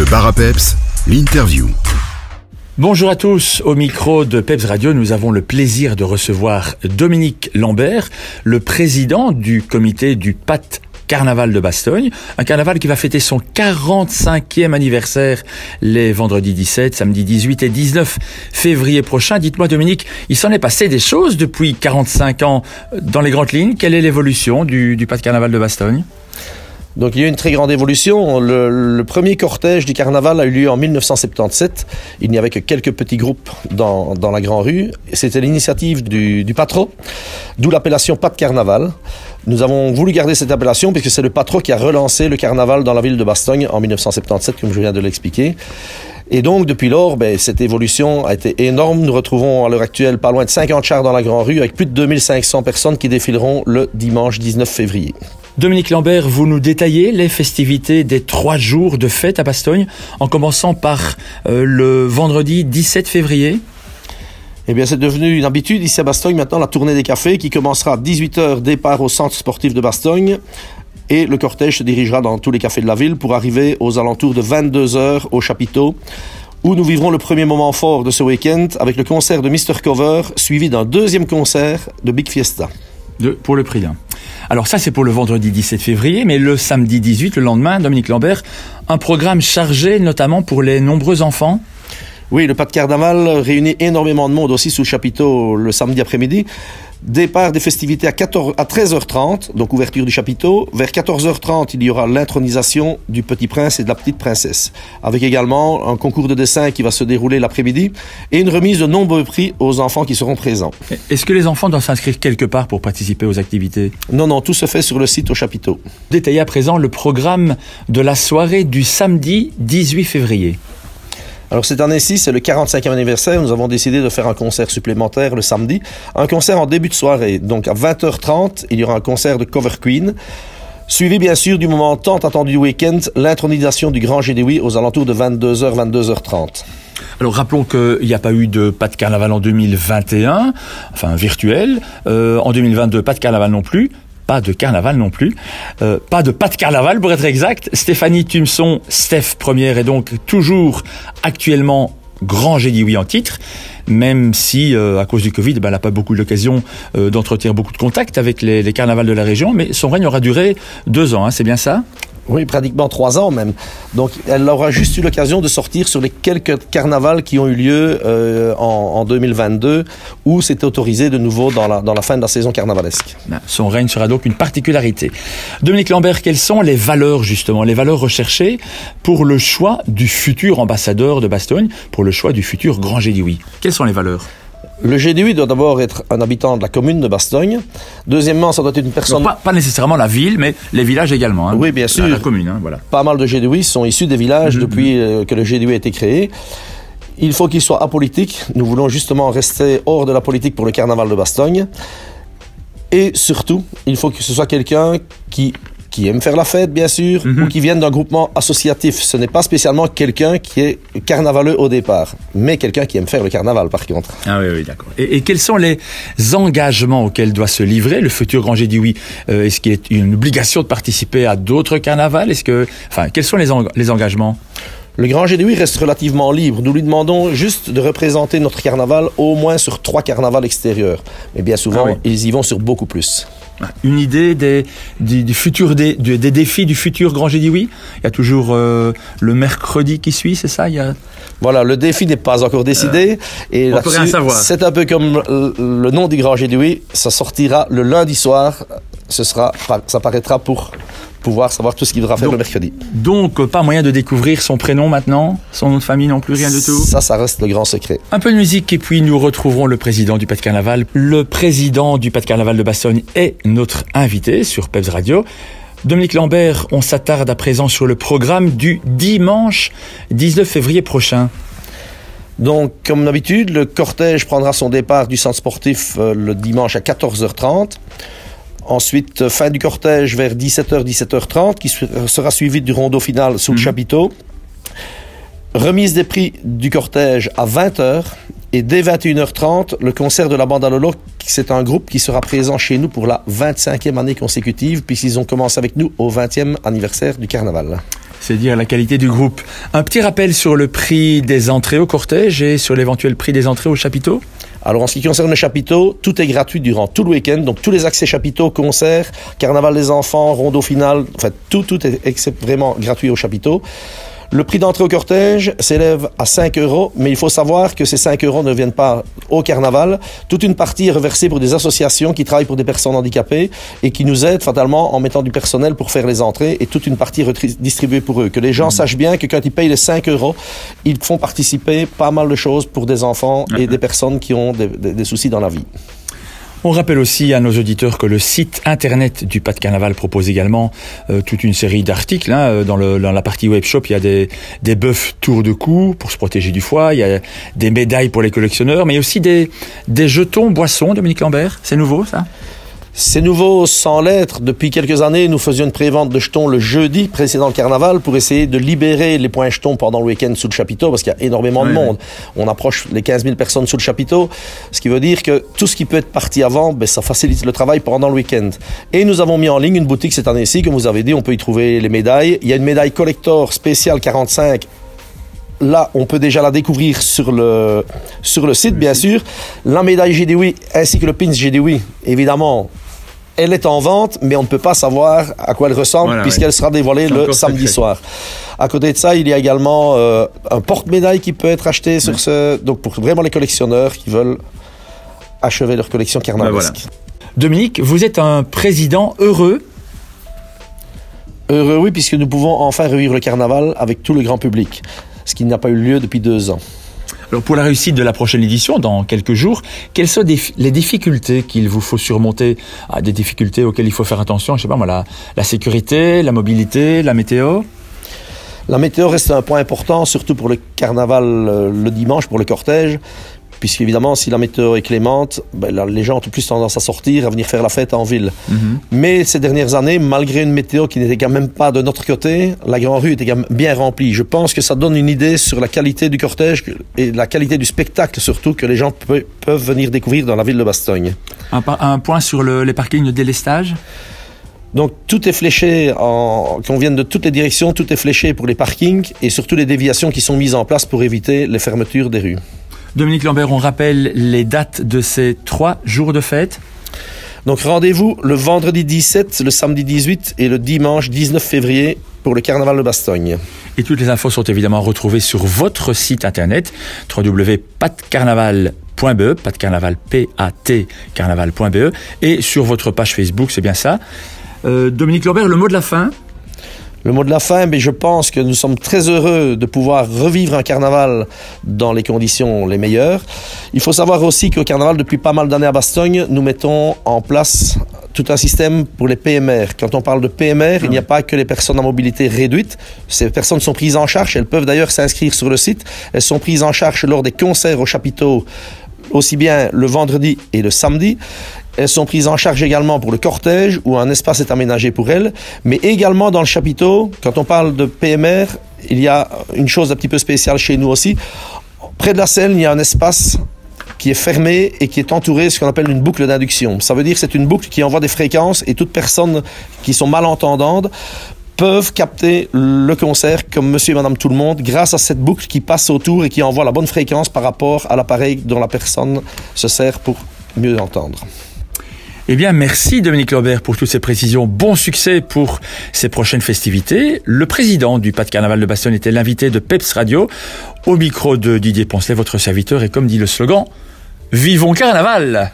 Le bar à peps, l'interview. Bonjour à tous, au micro de Peps Radio, nous avons le plaisir de recevoir Dominique Lambert, le président du comité du PAT Carnaval de Bastogne, un carnaval qui va fêter son 45e anniversaire les vendredis 17, samedi 18 et 19 février prochain. Dites-moi Dominique, il s'en est passé des choses depuis 45 ans dans les grandes lignes? Quelle est l'évolution du, du Carnaval de Bastogne? Donc il y a eu une très grande évolution. Le, premier cortège du carnaval a eu lieu en 1977. Il n'y avait que quelques petits groupes dans, dans la Grand Rue. C'était l'initiative du, du patron, d'où l'appellation Pas de Carnaval. Nous avons voulu garder cette appellation puisque c'est le patron qui a relancé le carnaval dans la ville de Bastogne en 1977, comme je viens de l'expliquer. Et donc, depuis lors, ben, cette évolution a été énorme. Nous retrouvons à l'heure actuelle pas loin de 50 chars dans la Grand Rue avec plus de 2500 personnes qui défileront le dimanche 19 février. Dominique Lambert, vous nous détaillez les festivités des trois jours de fête à Bastogne, en commençant par euh, le vendredi 17 février. Eh bien, c'est devenu une habitude ici à Bastogne maintenant, la tournée des cafés qui commencera à 18h, départ au centre sportif de Bastogne. Et le cortège se dirigera dans tous les cafés de la ville pour arriver aux alentours de 22h au chapiteau où nous vivrons le premier moment fort de ce week-end avec le concert de Mr. Cover suivi d'un deuxième concert de Big Fiesta. De, pour le prix d'un. Alors ça c'est pour le vendredi 17 février, mais le samedi 18, le lendemain, Dominique Lambert, un programme chargé notamment pour les nombreux enfants oui, le pas de carnaval réunit énormément de monde aussi sous chapiteau le samedi après-midi. Départ des festivités à, 14, à 13h30, donc ouverture du chapiteau. Vers 14h30, il y aura l'intronisation du petit prince et de la petite princesse, avec également un concours de dessin qui va se dérouler l'après-midi et une remise de nombreux prix aux enfants qui seront présents. Est-ce que les enfants doivent s'inscrire quelque part pour participer aux activités? Non, non, tout se fait sur le site au chapiteau. Détaillez à présent le programme de la soirée du samedi 18 février. Alors cette année-ci, c'est le 45e anniversaire. Nous avons décidé de faire un concert supplémentaire le samedi. Un concert en début de soirée. Donc à 20h30, il y aura un concert de Cover Queen. Suivi bien sûr du moment tant attendu du week-end, l'intronisation du Grand Gédéoui aux alentours de 22h, 22h30. Alors rappelons qu'il n'y a pas eu de pas de carnaval en 2021, enfin virtuel. Euh, en 2022, pas de carnaval non plus pas de carnaval non plus, euh, pas de pas de carnaval pour être exact. Stéphanie Tumson, Steph première, est donc toujours actuellement grand J'ai oui en titre, même si euh, à cause du Covid, ben, elle n'a pas beaucoup l'occasion euh, d'entretenir beaucoup de contacts avec les, les, carnavals de la région, mais son règne aura duré deux ans, hein, c'est bien ça? Oui, pratiquement trois ans même. Donc, elle aura juste eu l'occasion de sortir sur les quelques carnavals qui ont eu lieu euh, en, en, 2022, où c'était autorisé de nouveau dans la, dans la fin de la saison carnavalesque. Son règne sera donc une particularité. Dominique Lambert, quelles sont les valeurs justement, les valeurs recherchées pour le choix du futur ambassadeur de Bastogne, pour le choix du futur grand Gédioui? Quelles sont les valeurs? Le GDU doit d'abord être un habitant de la commune de Bastogne. Deuxièmement, ça doit être une personne... pas, pas, nécessairement la ville, mais les villages également. Hein. Oui, bien sûr. La, la commune, hein, voilà. Pas mal de GDU sont issus des villages mmh, depuis mmh. que le GDU a été créé. Il faut qu'il soit apolitique. Nous voulons justement rester hors de la politique pour le carnaval de Bastogne. Et surtout, il faut que ce soit quelqu'un qui qui aiment faire la fête, bien sûr, mm -hmm. ou qui viennent d'un groupement associatif. Ce n'est pas spécialement quelqu'un qui est carnavaleux au départ, mais quelqu'un qui aime faire le carnaval, par contre. Ah oui, oui, d'accord. Et, et, quels sont les engagements auxquels doit se livrer le futur Grand dit oui euh, Est-ce qu'il est une obligation de participer à d'autres carnavals? Est-ce que, enfin, quels sont les, en les engagements? Le Grand Gédéoui reste relativement libre. Nous lui demandons juste de représenter notre carnaval au moins sur trois carnavals extérieurs. Mais bien souvent, ah oui. ils y vont sur beaucoup plus une idée des, des, des futurs des, des, défis du futur Grand Gédi Oui Il y a toujours euh, le mercredi qui suit, c'est ça? Il y a... Voilà, le défi n'est pas encore décidé. Euh, et on peut rien savoir. C'est un peu comme le nom du Grand Gédi Oui. Ça sortira le lundi soir. Ce sera, ça paraîtra pour pouvoir savoir tout ce qu'il devra faire donc, le mercredi. Donc, pas moyen de découvrir son prénom maintenant, son nom de famille non plus, rien du tout Ça, ça reste le grand secret. Un peu de musique et puis nous retrouverons le président du Pas de Carnaval. Le président du Pas de Carnaval de Bastogne est notre invité sur Peps Radio. Dominique Lambert, on s'attarde à présent sur le programme du dimanche 19 février prochain. Donc, comme d'habitude, le cortège prendra son départ du centre sportif euh, le dimanche à 14h30. Ensuite, fin du cortège vers 17h, 17h30, qui sera suivi du rondeau final sous mmh. le chapiteau. Remise des prix du cortège à 20h. Et dès 21h30, le concert de la bande à Lolo, c'est un groupe qui sera présent chez nous pour la 25e année consécutive, puisqu'ils ont commencé avec nous au 20e anniversaire du carnaval. C'est dire la qualité du groupe. Un petit rappel sur le prix des entrées au cortège et sur l'éventuel prix des entrées au chapiteau? Alors en ce qui concerne le chapiteau, tout est gratuit durant tout le week-end. Donc tous les accès chapiteaux, concerts, carnaval des enfants, rondeau final, fait tout, tout est vraiment gratuit au chapiteau. Le prix d'entrée au cortège s'élève à 5 euros, mais il faut savoir que ces 5 euros ne viennent pas au carnaval. Toute une partie est reversée pour des associations qui travaillent pour des personnes handicapées et qui nous aident fatalement en mettant du personnel pour faire les entrées et toute une partie redistribuée pour eux. Que les gens mmh. sachent bien que quand ils payent les 5 euros, ils font participer pas mal de choses pour des enfants et des personnes qui ont des, des soucis dans la vie. On rappelle aussi à nos auditeurs que le site internet du Pas de Carnaval propose également euh, toute une série d'articles. Hein. Euh, dans, la partie web shop, il y a des, des bœufs tour de cou pour se protéger du foie, il y a des médailles pour les collectionneurs, mais aussi des, des jetons boissons, Dominique Lambert. C'est nouveau ça? C'est nouveau sans l'être. Depuis quelques années, nous faisions une prévente de jetons le jeudi précédent le carnaval pour essayer de libérer les points jetons pendant le week-end sous le chapiteau parce qu'il y a énormément de monde. On approche les 15 000 personnes sous le chapiteau, ce qui veut dire que tout ce qui peut être parti avant, ben, ça facilite le travail pendant le week-end. Et nous avons mis en ligne une boutique cette année-ci, comme vous avez dit, on peut y trouver les médailles. Il y a une médaille collector spéciale 45 là, on peut déjà la découvrir sur le, sur le site, bien sûr. La médaille GDWI ainsi que le pins GDWI, évidemment, elle est en vente, mais on ne peut pas savoir à quoi elle ressemble puisqu'elle sera dévoilée le samedi soir. À côté de ça, il y a également euh, un porte-médaille qui peut être acheté sur ce, donc pour vraiment les collectionneurs qui veulent achever leur collection carnavalesque. Dominique, vous êtes un président heureux Heureux, oui, puisque nous pouvons enfin revivre le carnaval avec tout le grand public, ce qui n'a pas eu lieu depuis deux ans. Alors pour la réussite de la prochaine édition, dans quelques jours, quelles sont les difficultés qu'il vous faut surmonter? Ah, Des difficultés auxquelles il faut faire attention, je sais pas moi, la, la sécurité, la mobilité, la météo? La météo reste un point important, surtout pour le carnaval euh, le dimanche, pour le cortège, puisqu'évidemment, si la météo est clémente, ben, les gens ont plus tendance à sortir, à venir faire la fête en ville. Mhm. Mais ces dernières années, malgré une météo qui n'était quand même pas de notre côté, la Grande Rue était quand même bien remplie. Je pense que ça donne une idée sur la qualité du cortège et la qualité du spectacle surtout que les gens peuvent venir découvrir dans la ville de Bastogne. Un, point sur les parkings de délestage? Donc tout est fléché, en, qu'on vienne de toutes les directions, tout est fléché pour les parkings et surtout les déviations qui sont mises en place pour éviter les fermetures des rues. Dominique Lambert, on rappelle les dates de ces trois jours de fête donc rendez-vous le vendredi 17, le samedi 18 et le dimanche 19 février pour le carnaval de Bastogne. Et toutes les infos sont évidemment retrouvées sur votre site internet www.patcarnaval.be, patcarnaval P A T carnaval.be et sur votre page Facebook, c'est bien ça. Euh, Dominique Lambert, le mot de la fin le mot de la fin, mais je pense que nous sommes très heureux de pouvoir revivre un carnaval dans les conditions les meilleures. Il faut savoir aussi qu'au carnaval, depuis pas mal d'années à Bastogne, nous mettons en place tout un système pour les PMR. Quand on parle de PMR, il n'y a pas que les personnes à mobilité réduite. Ces personnes sont prises en charge. Elles peuvent d'ailleurs s'inscrire sur le site. Elles sont prises en charge lors des concerts au chapiteau aussi bien le vendredi et le samedi. Elles sont prises en charge également pour le cortège où un espace est aménagé pour elles, mais également dans le chapiteau. Quand on parle de PMR, il y a une chose un petit peu spéciale chez nous aussi. Près de la scène, il y a un espace qui est fermé et qui est entouré de ce qu'on appelle une boucle d'induction. Ça veut dire que c'est une boucle qui envoie des fréquences et toute personne qui sont malentendantes peuvent capter le concert comme monsieur et madame tout le monde grâce à cette boucle qui passe autour et qui envoie la bonne fréquence par rapport à l'appareil dont la personne se sert pour mieux entendre. Eh bien, merci Dominique Lambert pour toutes ces précisions. Bon succès pour ces prochaines festivités. Le président du Pas de Carnaval de Bastogne était l'invité de Peps Radio au micro de Didier Poncelet, votre serviteur. Et comme dit le slogan, Vivons Carnaval